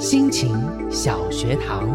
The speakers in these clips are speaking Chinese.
心情小学堂。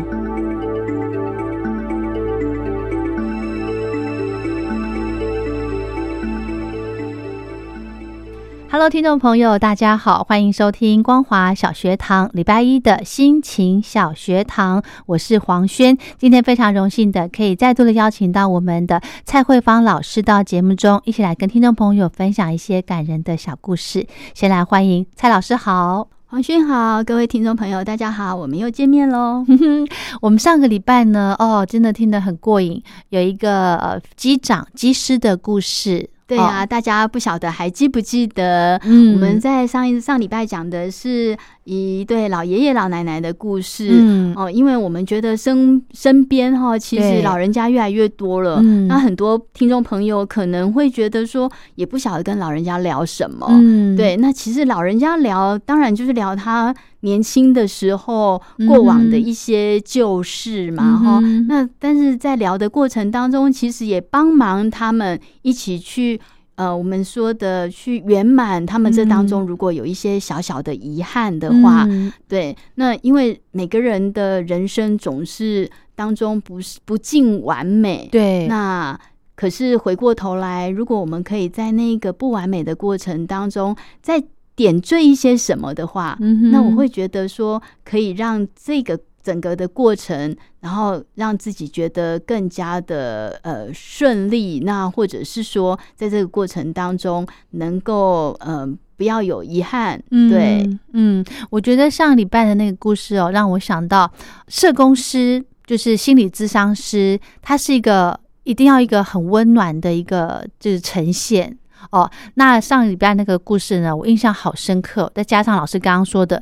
Hello，听众朋友，大家好，欢迎收听光华小学堂礼拜一的心情小学堂，我是黄轩。今天非常荣幸的可以再度的邀请到我们的蔡慧芳老师到节目中，一起来跟听众朋友分享一些感人的小故事。先来欢迎蔡老师好。王勋好，各位听众朋友，大家好，我们又见面喽。我们上个礼拜呢，哦，真的听得很过瘾，有一个呃机长机师的故事。对呀、哦大家不晓得还记不记得？嗯我们在上一上礼拜讲的是一对老爷爷老奶奶的故事。嗯哦，因为我们觉得身身边哈，其对实老人家越来越多了。嗯那很多听众朋友可能会觉得说，也不晓得跟老人家聊什么。嗯，对，那其实老人家聊，当然就是聊他年轻的时候嗯过往的一些旧事嘛，嗯哈、哼那但是在聊的过程当中，其实也帮忙他们一起去。呃，我们说的去圆满他们这当中，嗯。如果有一些小小的遗憾的话，嗯。对，那因为每个人的人生总是当中不是不尽完美，对，那可是回过头来，如果我们可以在那个不完美的过程当中，再点缀一些什么的话，嗯那我会觉得说，可以让这个整个的过程，然后让自己觉得更加的呃顺利。那或者是说，在这个过程当中，能够呃不要有遗憾，对，嗯，嗯，我觉得上礼拜的那个故事哦，让我想到社工师，就是心理咨商师，他是一个一定要一个很温暖的一个就是呈现哦。那上礼拜那个故事呢，我印象好深刻，再加上老师刚刚说的，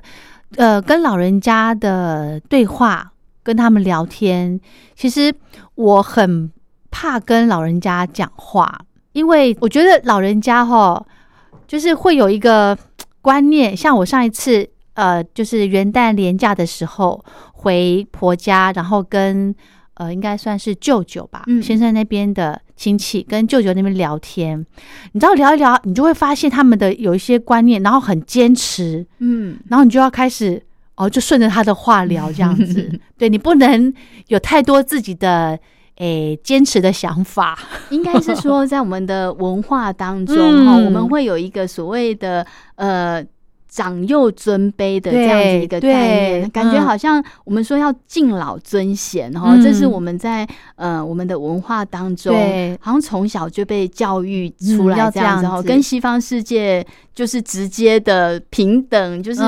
呃，跟老人家的对话，跟他们聊天，其实我很怕跟老人家讲话，因为我觉得老人家哈、就是会有一个观念，像我上一次呃，就是元旦连假的时候回婆家，然后跟呃应该算是舅舅吧，嗯先生那边的亲戚跟舅舅那边聊天，你知道聊一聊，你就会发现他们的有一些观念，然后很坚持，嗯，然后你就要开始哦，就顺着他的话聊这样子，对你不能有太多自己的诶坚持的想法，应该是说，在我们的文化当中 嗯。哈、我们会有一个所谓的呃长幼尊卑的这样子一个概念，感觉嗯。好像我们说要敬老尊贤哈、嗯。这是我们在呃我们的文化当中，好像从小就被教育出来这样子哈、跟西方世界就是直接的平等，就是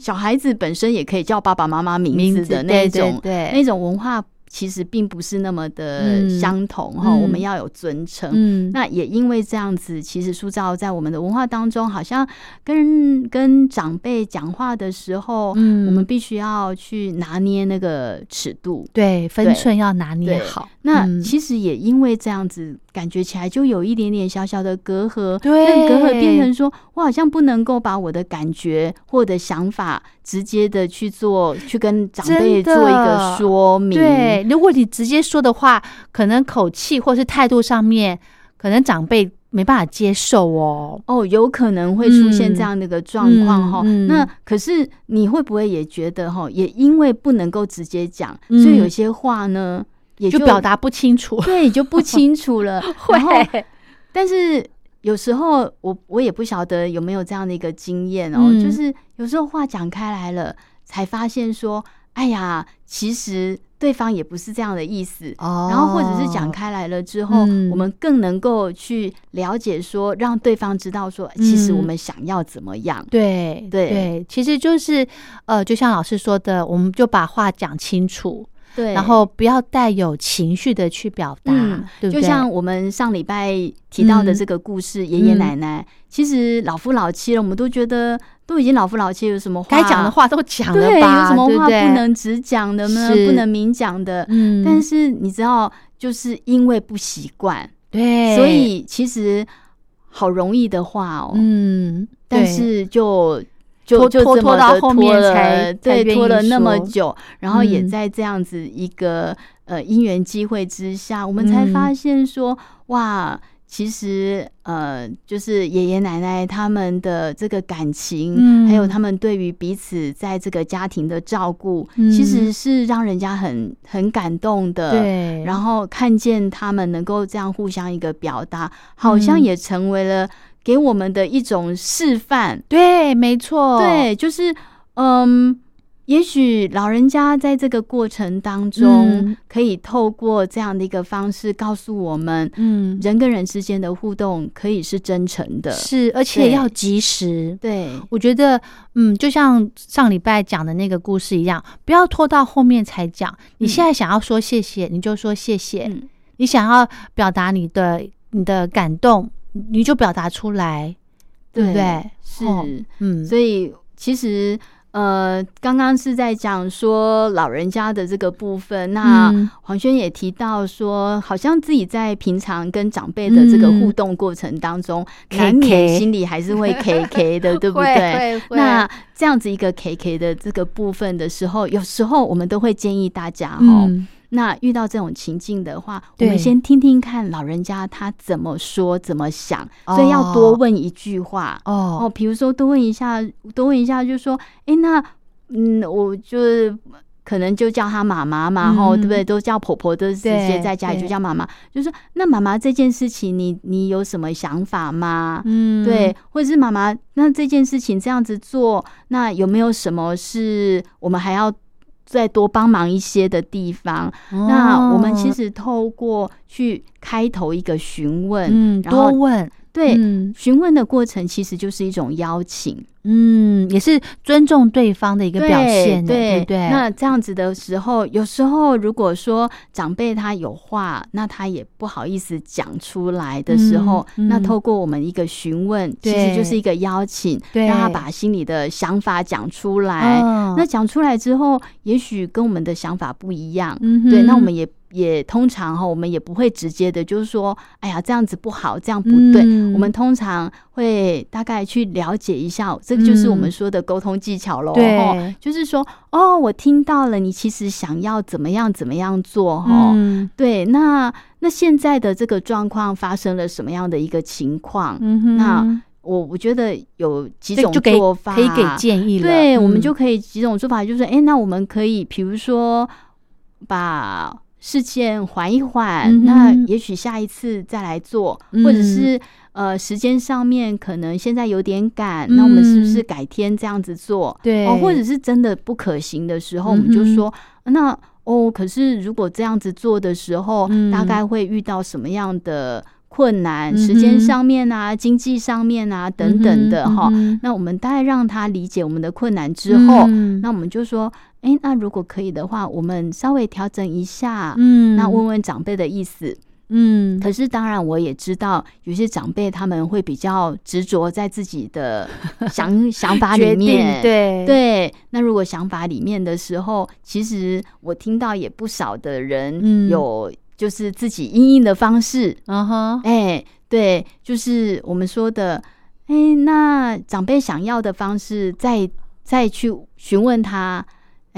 小孩子本身也可以叫爸爸妈妈名字的那对种那种文化。其实并不是那么的嗯相同哈、嗯我们要有尊称。嗯，那也因为这样子，其实塑造在我们的文化当中，好像跟跟长辈讲话的时候，嗯我们必须要去拿捏那个尺度。对分寸要拿捏好。那嗯其实也因为这样子，感觉起来就有一点点小小的隔阂。对那隔阂变成说，我好像不能够把我的感觉或者想法直接的去做，去跟长辈做一个说明。对，如果你直接说的话，可能口气或是态度上面，可能长辈没办法接受哦。哦，有可能会出现这样的一个状况哈、嗯嗯那可是你会不会也觉得哈，也因为不能够直接讲，嗯所以有些话呢，也就表达不清楚，对就不清楚了。会，但是有时候我我也不晓得有没有这样的一个经验哦，嗯。就是有时候话讲开来了，才发现说，哎呀，其实对方也不是这样的意思。哦。然后或者是讲开来了之后，嗯。我们更能够去了解说，让对方知道说，其实嗯。我们想要怎么样。对对。其实就是呃，就像老师说的，我们就把话讲清楚，对，然后不要带有情绪的去表达，嗯对？就像我们上礼拜提到的这个故事，爷爷奶奶其实老夫老妻了，我们都觉得都已经老夫老妻，有什么话该讲的话都讲了对，吧？有什么话对对不？能只讲的呢？不能明讲的。嗯但是你知道，就是因为不习惯，对，所以其实好容易的话哦，嗯，但是就就拖拖到后面了才对拖了那么久，然后也嗯在这样子一个呃因缘机会之下，我们才嗯发现说哇。其实，呃，就是爷爷奶奶他们的这个感情，嗯还有他们对于彼此在这个家庭的照顾，嗯其实是让人家很很感动的。对，然后看见他们能够这样互相一个表达，好像嗯也成为了给我们的一种示范。对，没错，对，就是嗯，也许老人家在这个过程当中嗯，可以透过这样的一个方式告诉我们，嗯，人跟人之间的互动可以是真诚的。是，而且要及时。对，我觉得，嗯，就像上礼拜讲的那个故事一样，不要拖到后面才讲。你嗯现在想要说谢谢，你就说谢谢；嗯，你想要表达你的你的感动，你就表达出来，对不对？是。哦嗯，所以其实呃，刚刚是在讲说老人家的这个部分，那嗯黄轩也提到说，好像自己在平常跟长辈的这个互动过程当中，嗯难免 KK 心里还是会 K K 的，对不 会对？那这样子一个 K K 的这个部分的时候，有时候我们都会建议大家哦，嗯，那遇到这种情境的话，我对们先听听看老人家他怎么说、怎么想，哦。所以要多问一句话。哦。哦，比如说多问一下，多问一下，就说，哎，那，嗯，我就是可能就叫她妈妈嘛，吼、嗯对不对？都叫婆婆，都直接在家里就叫妈妈，就说，那妈妈这件事情你，你有什么想法吗？嗯，对，或者是妈妈，那这件事情这样子做，那有没有什么是我们还要再多帮忙一些的地方？那我们其哦实透过去开头一个询问，嗯多问，对，嗯。询问的过程其实就是一种邀请，嗯，也是尊重对方的一个表现，对对不对？那这样子的时候，有时候如果说长辈他有话，那他也不好意思讲出来的时候，嗯嗯。那透过我们一个询问，其实就是一个邀请，对。让他把心里的想法讲出来。哦那讲出来之后，也许跟我们的想法不一样，嗯对，那我们也也通常哈，我们也不会直接的，就是说，哎呀，这样子不好，这样不对。嗯我们通常会大概去了解一下，这个就是我们嗯说的沟通技巧喽。对齁就是说，哦，我听到了，你其实想要怎么样怎么样做哈。嗯对，那那现在的这个状况发生了什么样的一个情况？嗯哼，那我我觉得有几种做法，可以给建议了，对，我们嗯就可以几种做法，就是哎、诶那我们可以比如说把事件缓一缓，嗯那也许下一次再来做，或者嗯是呃时间上面可能现在有点赶，那我们是不是嗯改天这样子做？对哦，或者是真的不可行的时候，我们就说那。哦，可是如果这样子做的时候，嗯大概会遇到什么样的困难？嗯时间上面啊，经济上面啊，等等的哈。嗯那我们大概让他理解我们的困难之后，嗯那我们就说，哎、那如果可以的话，我们稍微调整一下，嗯那问问长辈的意思。嗯可是当然，我也知道有些长辈他们会比较执着在自己的 想想法里面，对对。那如果想法里面的时候，其实我听到也不少的人嗯有就是自己应应的方式，嗯哼哎、对，就是我们说的，哎、那长辈想要的方式，再再去询问他，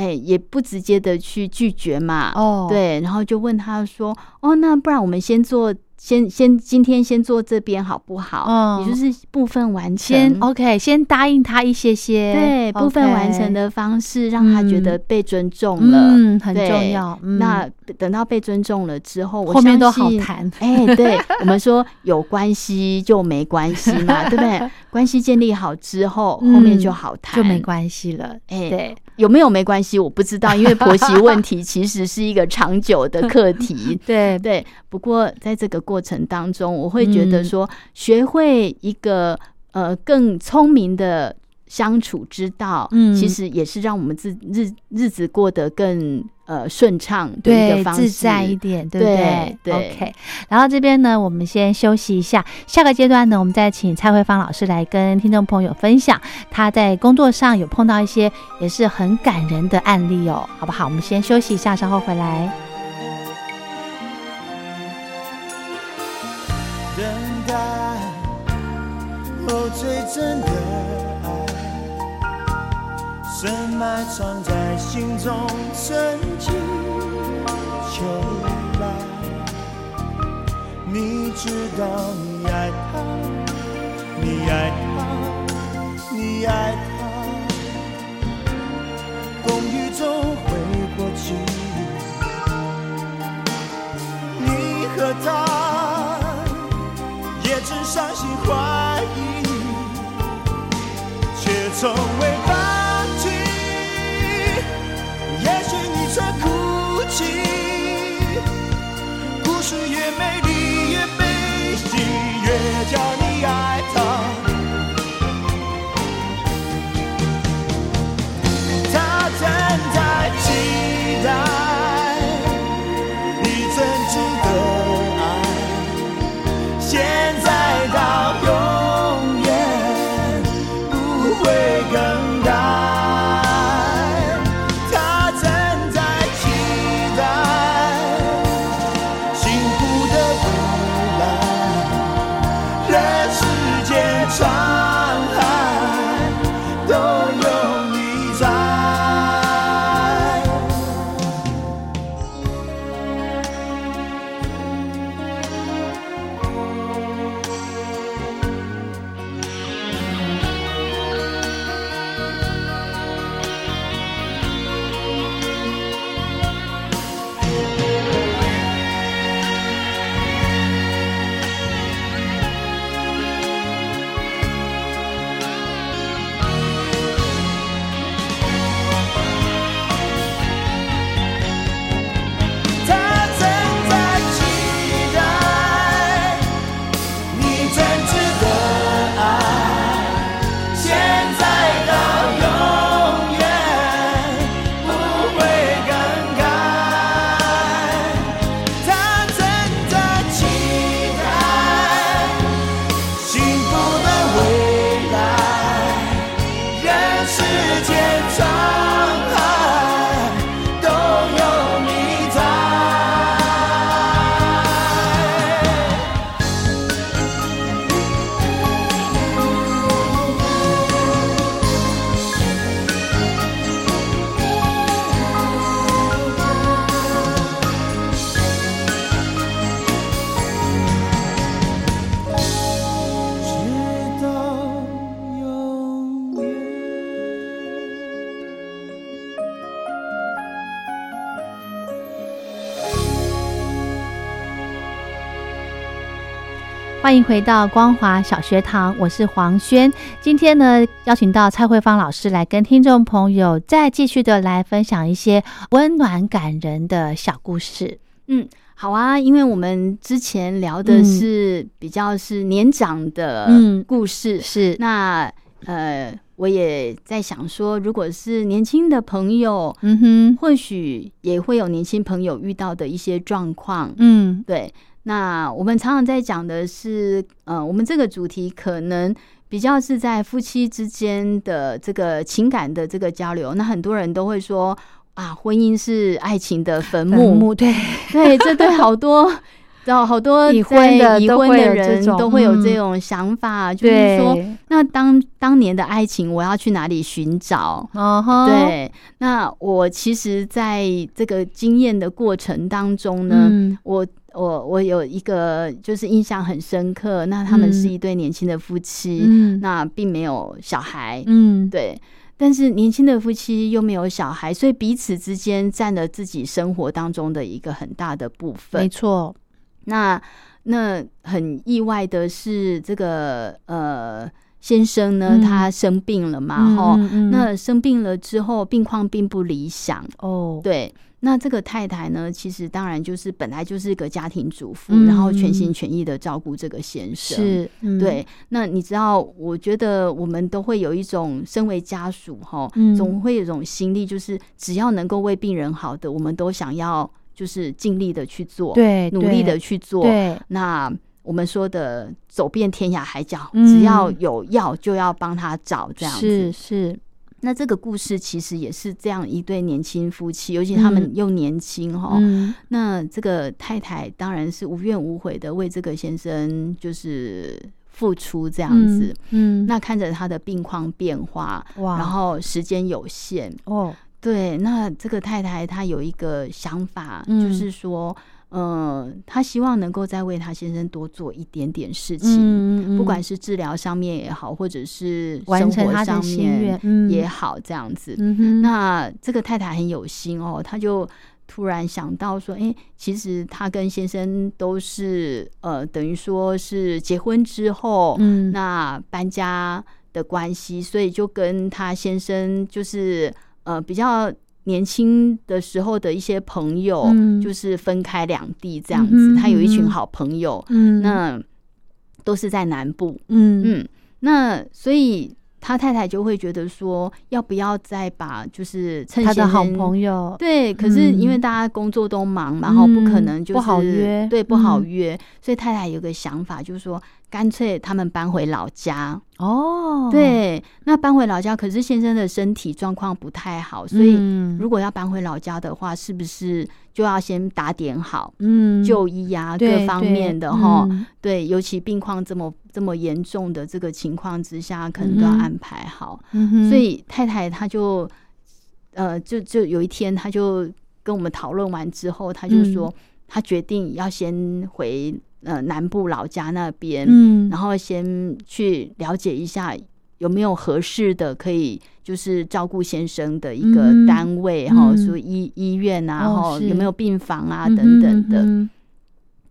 哎、也不直接的去拒绝嘛，哦。对，然后就问他说，哦，那不然我们先做，先先今天先做这边好不好？哦也就是部分完成，先 OK 先答应他一些些对部分完成的方式，让他觉得嗯。被尊重了。嗯很重要嗯。那等到被尊重了之后，我后面都好谈哎、对我们说有关系就没关系嘛，对不对？关系建立好之后，后面就好谈，就没关系了哎对有没有没关系，我不知道，因为婆媳问题其实是一个长久的课题。对对，不过在这个过程当中，我会觉得嗯说，学会一个呃更聪明的相处之道，嗯其实也是让我们自日日子过得更呃顺畅对个方式。自在一点，对不对对对 o k 然后这边呢，我们先休息一下，下个阶段呢，我们再请蔡慧芳老师来跟听众朋友分享他在工作上有碰到一些也是很感人的案例哦，好不好？我们先休息一下，稍后回来。埋藏在心中，春去秋来。你知道你爱他，你爱他，你爱他，风雨中会过去。你和他也曾伤心怀疑，却从未哭欢迎回到光华小学堂，我是黄轩。今天呢，邀请到蔡慧芳老师来跟听众朋友再继续的来分享一些温暖感人的小故事。嗯，好啊，因为我们之前聊的是比较是年长的嗯故事，是，那呃，我也在想说，如果是年轻的朋友，嗯哼，或许也会有年轻朋友遇到的一些状况。嗯对，那我们常常在讲的是，呃，我们这个主题可能比较是在夫妻之间的这个情感的这个交流。那很多人都会说啊，婚姻是爱情的坟墓。坟墓对，对，这对好多。然后好多已婚的在已婚的人都会有这嗯种想法，就是说，那当当年的爱情，我要去哪里寻找？对，那我其实在这个经验的过程当中呢，嗯我我我有一个就是印象很深刻，那他们是嗯一对年轻的夫妻，嗯那并没有小孩，嗯，对。但是年轻的夫妻又没有小孩，所以彼此之间占了自己生活当中的一个很大的部分没。错，那那很意外的是，这个呃先生呢，嗯他生病了嘛，哈、嗯嗯那生病了之后，病况并不理想，哦，对。那这个太太呢，其实当然就是本来就是一个家庭主妇，嗯然后全心全意的照顾这个先生。，是，嗯，对。那你知道，我觉得我们都会有一种身为家属哈，嗯总会有一种心力，就是只要能够为病人好的，我们都想要就是尽力的去做，对，努力的去做。对，那我们说的走遍天涯海角，嗯只要有药就要帮他找这样子。是是，那这个故事其实也是这样一对年轻夫妻，尤其他们嗯又年轻哈、嗯那这个太太当然是无怨无悔的为这个先生就是付出这样子。，嗯，那看着他的病况变化，哇，然后时间有限，哦，对，那这个太太她有一个想法，嗯就是说，呃，她希望能够再为她先生多做一点点事情，嗯不管是治疗上面也好，或者是完生活上面也好，这样子。嗯，那这个太太很有心哦，她就突然想到说，哎、其实她跟先生都是呃，等于说是结婚之后，嗯，那搬家的关系，所以就跟他先生就是呃比较年轻的时候的一些朋友，嗯。就是分开两地这样子。嗯他有一群好朋友，嗯，那都是在南部，嗯。嗯，那所以。他太太就会觉得说，要不要再把就是趁他的好朋友，对，可是因为嗯。大家工作都忙嘛，然后不可嗯能就是不好约。对，不好嗯。约，所以太太有个想法，就是说干脆他们搬回老家。哦，对，那搬回老家，可是先生的身体状况不太好，所以嗯如果要搬回老家的话，是不是就要先打点好嗯就医啊各方面的哈？嗯对，尤其病况这么这么严重的这个情况之下，可能都要安排好。所以太太她就呃，就就有一天，她就跟我们讨论完之后，她就嗯说，她决定要先回呃南部老家那边，嗯，然后先去了解一下有没有合适的可以就是照顾先生的一个嗯单位哈，嗯。说医医院啊，哦哈、是。有没有病房啊嗯等等的。哼。嗯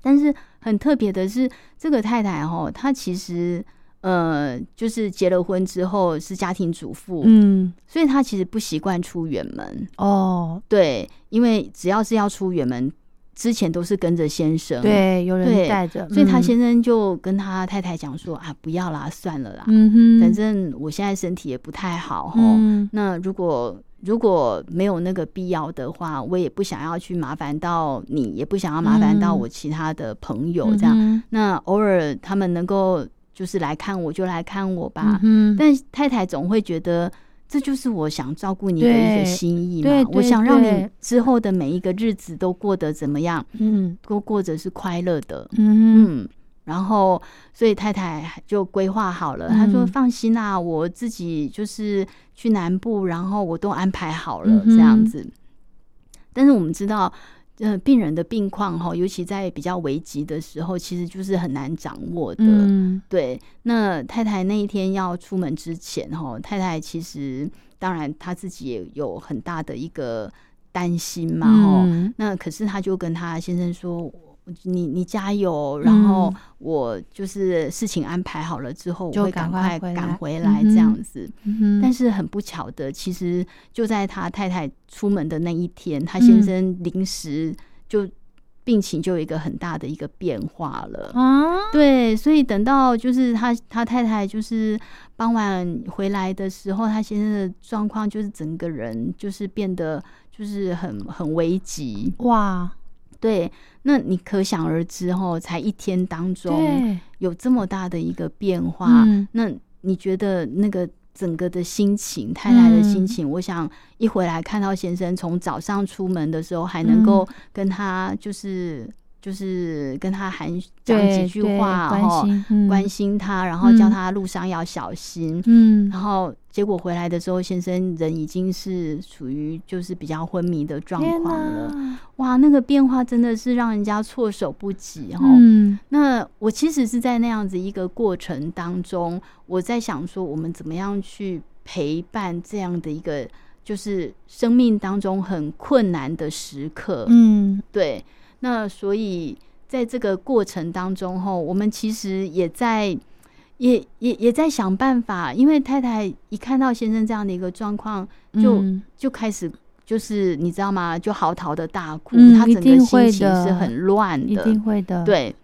但是很特别的是，这个太太哈，她其实呃，就是结了婚之后是家庭主妇，嗯，所以她其实不习惯出远门。哦，对，因为只要是要出远门，之前都是跟着先生。。对，有人对带着，所以他嗯先生就跟他太太讲说啊，不要啦，算了啦，嗯哼，反正我现在身体也不太好吼。嗯那如果如果没有那个必要的话，我也不想要去麻烦到你，也不想要麻烦到嗯我其他的朋友这样。嗯那偶尔他们能够就是来看我，就来看我吧。嗯但太太总会觉得。这就是我想照顾你的一对个心意嘛，我想让你之后的每一个日子都过得怎么样，嗯都过着是快乐的。嗯嗯，然后所以太太就规划好了，她说嗯放心啦、我自己就是去南部，然后我都安排好了这样子。但是我们知道，呃，病人的病况哈，尤其在比较危急的时候，其实就是很难掌握的。嗯对，那太太那一天要出门之前哈，太太其实当然她自己也有很大的一个担心嘛哈。嗯那可是她就跟她先生说。你你加油，然后嗯我就是事情安排好了之后，我会赶快赶回来这样子。但是很不巧的，其实就在他太太出门的那一天，他先嗯生临时就病情就有一个很大的一个变化了。啊，对，所以等到就是他他太太就是傍晚回来的时候，他先生的状况就是整个人就是变得就是很很危急。哇，对，那你可想而知哦，才一天当中，有这么大的一个变化，嗯。那你觉得那个整个的心情，太太的心嗯。情，我想一回来看到先生从早上出门的时候，还能够跟他就是就是跟他寒讲对几句对话关哈，关心他，然后叫嗯他路上要小心。嗯然后结果回来的时候，先生人已经是属于就是比较昏迷的状天况了。哇，那个变化真的是让人家措手不及哈。嗯那我其实是在那样子一个过程当中，我在想说，我们怎么样去陪伴这样的一个，就是生命当中很困难的时刻。嗯对，那所以在这个过程当中，哈，我们其实也在也也也在想办法，因为太太一看到先生这样的一个状况，就、嗯就开始就是你知道吗？就嚎啕的大哭，嗯他整个心情是很乱一的，定会的，，对，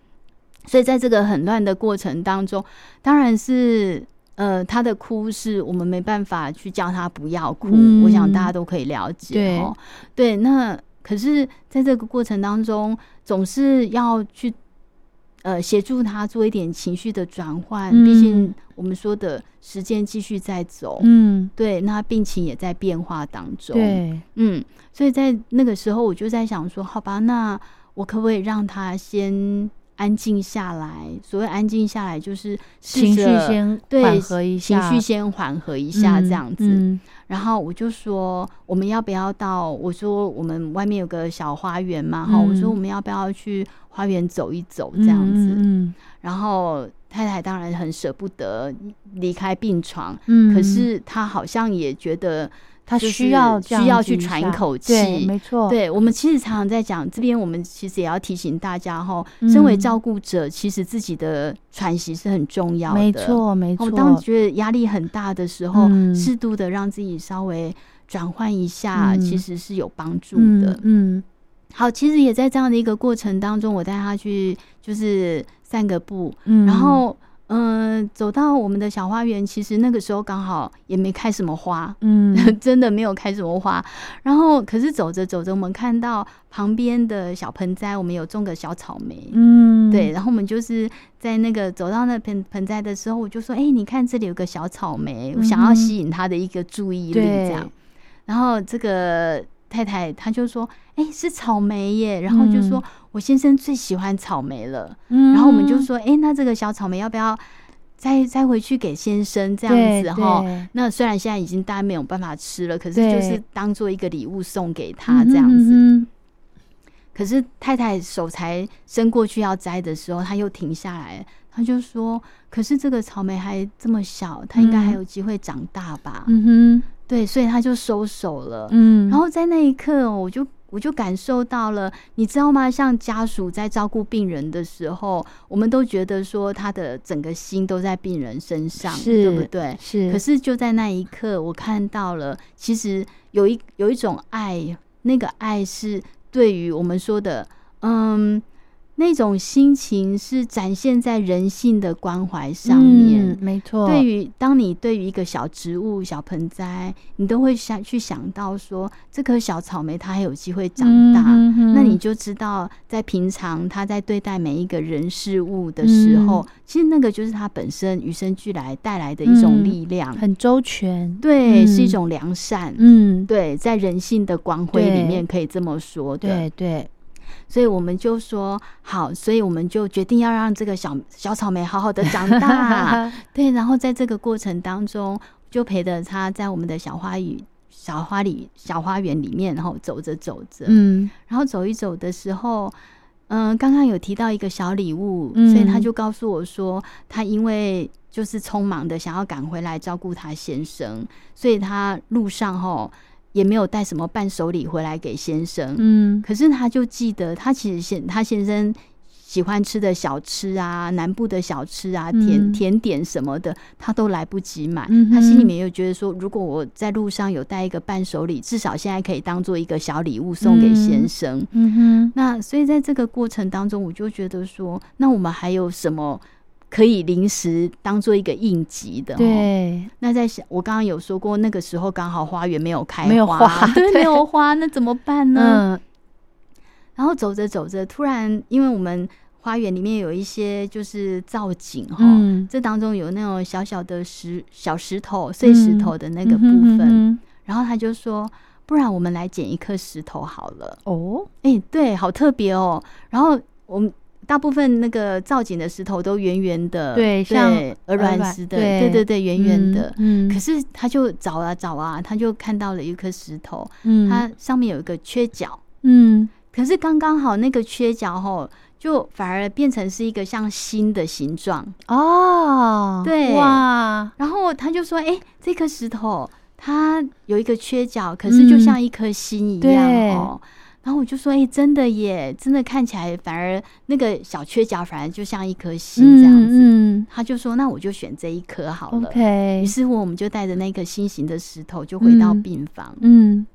所以在这个很乱的过程当中，当然是呃，他的哭是我们没办法去叫他不要哭，嗯我想大家都可以了解对哦。对，那可是在这个过程当中，总是要去。呃，协助他做一点情绪的转换，嗯毕竟我们说的时间继续在走，嗯，对，那病情也在变化当中，对，嗯，所以在那个时候，我就在想说，好吧，那我可不可以让他先安静下来？所谓安静下来，就是情绪先对缓和一下，情绪先缓和一下，这样子。嗯然后我就说，我们要不要到？我说我们外面有个小花园嘛，哈、嗯我说我们要不要去花园走一走，这样子？嗯然后太太当然很舍不得离开病床，嗯，可是她好像也觉得。他需要需要去喘一口，气，没错，对我们其实常常在讲这边，我们其实也要提醒大家哈，嗯身为照顾者，其实自己的喘息是很重要的。没错，没错。我当觉得压力很大的时候，嗯适度的让自己稍微转换一下，嗯其实是有帮助嗯的。嗯好，其实也在这样的一个过程当中，我带他去就是散个步，嗯，然后嗯、呃走到我们的小花园，其实那个时候刚好也没开什么花，嗯 真的没有开什么花。然后，可是走着走着，我们看到旁边的小盆栽，我们有种个小草莓。嗯，对，然后我们就是在那个走到那盆盆栽的时候，我就说：“哎、你看这里有个小草莓，我想要吸引他的一个注意力，这样。”然后这个太太她就说：“哎、是草莓耶！”然后就说：“嗯我先生最喜欢草莓了。嗯，然后我们就说：“哎、那这个小草莓要不要再再回去给先生这样子哈？”那虽然现在已经大家没有办法吃了，可是就是当做一个礼物送给他这样子。嗯可是太太手才伸过去要摘的时候，他又停下来，他就说：“可是这个草莓还这么小，它应该还有机会长大吧？”嗯哼，对，所以他就收手了。嗯，然后在那一刻，我就我就感受到了，你知道吗？像家属在照顾病人的时候，我们都觉得说他的整个心都在病人身上，对不对？是，可是就在那一刻，我看到了，其实有一有一种爱，那个爱是对于我们说的，嗯，那种心情是展现在人性的关怀上面。嗯没错，对于当你对于一个小植物、小盆栽，你都会想去想到说，这棵小草莓它还有机会长大，嗯哼那你就知道，在平常他在对待每一个人事物的时候，嗯。其实那个就是他本身与生俱来带来的一种嗯力量，很周全，对，嗯。是一种良善。嗯，对，在人性的光辉里面可以这么说的，对对，所以我们就说好，所以我们就决定要让这个小小草莓好好的长大，对，然后在这个过程当中，就陪着他在我们的小花语、小花里、小花园里面，然后走着走着，嗯。然后走一走的时候，嗯、刚刚有提到一个小礼物，嗯所以他就告诉我说，他因为就是匆忙的想要赶回来照顾他先生，所以他路上吼也没有带什么伴手礼回来给先生，嗯可是他就记得，他其实先他先生喜欢吃的小吃啊，南部的小吃啊，甜、嗯甜点什么的，他都来不及买。嗯他心里面又觉得说，如果我在路上有带一个伴手礼，至少现在可以当做一个小礼物送给先生。嗯哼，那所以在这个过程当中，我就觉得说，那我们还有什么？可以临时当做一个应急的，。对，那在想，我刚刚有说过，那个时候刚好花园没有开没有花 对，没有花，那怎么办呢？嗯然后走着走着，突然因为我们花园里面有一些就是造景哈，嗯这当中有那种小小的石小石头碎石头的那个部分，然后他就说，不然我们来捡一颗石头好了。哦，哎、对，好特别哦。然后我们。大部分那个造景的石头都圆圆的，对像鹅卵石的，对。对对对，圆圆的。嗯，可是他就找啊找啊，他就看到了一颗石头，嗯。它上面有一个缺角，嗯。可是刚刚好那个缺角吼，就反而变成是一个像心的形状。哦，对。哇，然后他就说：“哎、这颗石头它有一个缺角，可是就像一颗心一样对。哦。然后我就说，哎、真的耶，真的看起来反而那个小缺角反而就像一颗星这样子。嗯他就说，那我就选这一颗好了。，OK，于是乎，我们就带着那颗心形的石头就回到嗯病房。嗯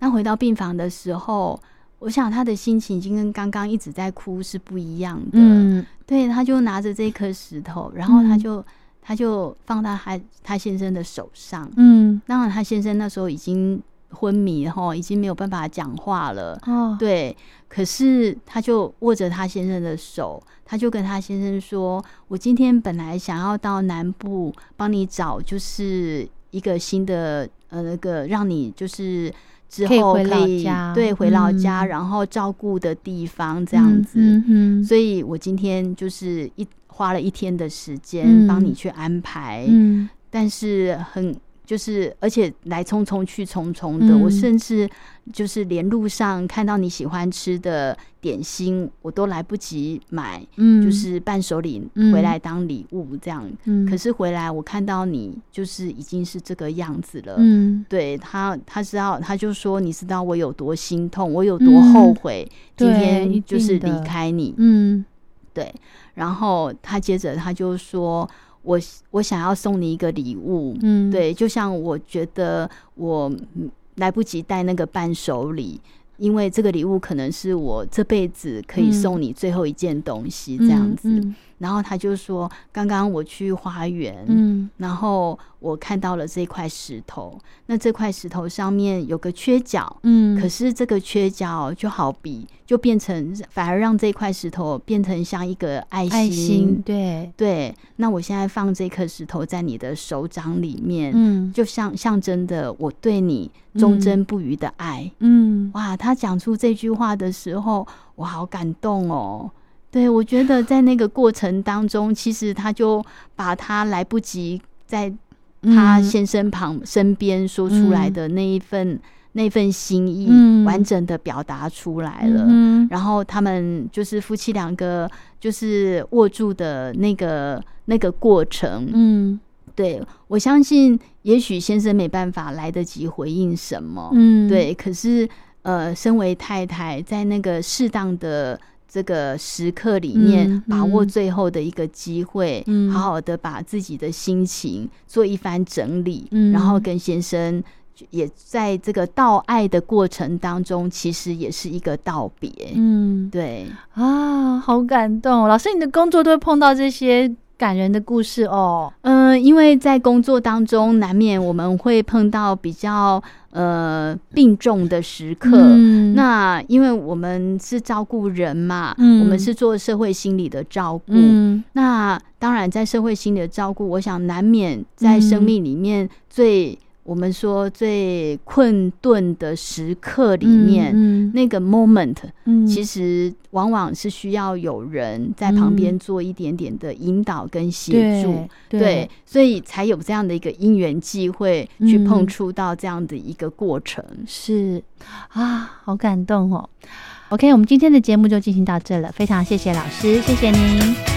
那回到病房的时候，我想他的心情已经跟刚刚一直在哭是不一样的。嗯对，他就拿着这颗石头，然后他嗯就、他就放到他他先生的手上。嗯，当然，他先生那时候已经昏迷哈，已经没有办法讲话了。哦，对，可是他就握着他先生的手，他就跟他先生说：“我今天本来想要到南部帮你找，就是一个新的呃那个让你就是之后可以对回老家，嗯然后照顾的地方这样子。嗯嗯。所以我今天就是一花了一天的时间嗯。帮你去安排，嗯。但是很就是而且来匆匆去匆匆的，嗯。我甚至就是连路上看到你喜欢吃的点心，我都来不及买，嗯，就是伴手礼嗯。回来当礼物这样。嗯，可。是回来我看到你就是已经是这个样子了，嗯。对他，他知道，他就说，你知道我有多心痛，我有多后悔，今天就是离开你，嗯。对。然后他接着他就说，我我想要送你一个礼物，嗯，对，就像我觉得我嗯来不及带那个伴手礼。因为这个礼物可能是我这辈子可以嗯送你最后一件东西，嗯，这样子。嗯然后他就说：“刚刚我去花园，嗯然后我看到了这块石头，那这块石头上面有个缺角，嗯，可是这个缺角就好比就变成，反而让这块石头变成像一个爱心。爱心，对，对，那我现在放这颗石头在你的手掌里面，嗯就像象征的我对你忠贞不渝的爱。嗯哇，他讲出这句话的时候，我好感动哦。对，我觉得在那个过程当中，其实他就把他来不及在他嗯先生旁身边说出来嗯的那一份、那份心意，嗯。完整的表达出来了。嗯然后他们就是夫妻两个，就是握住的那个那个过程。嗯。对我相信，也许先生没办法来得及回应什么，嗯，对，可是呃，身为太太，在那个适当的这个时刻里面，嗯把握嗯最后的一个机会，嗯。好好的把自己的心情做一番整理，嗯。然后跟先生。也在这个道爱的过程当中，其实也是一个道别。嗯对，啊，好感动哦！老师，你的工作都会碰到这些感人的故事哦。嗯、因为在工作当中，难免我们会碰到比较呃病重的时刻。嗯那因为我们是照顾人嘛，嗯我们是做社会心理的照顾。嗯那当然，在社会心理的照顾，我想难免在生命里面最、我们说最困顿的时刻里面，嗯那个 moment，、嗯其实往往是需要有人在旁边嗯做一点点的引导跟协助。对对，所以才有这样的一个因缘际会，去嗯碰触到这样的一个过程。是啊，好感动哦。OK，我们今天的节目就进行到这了，非常谢谢老师，谢谢您。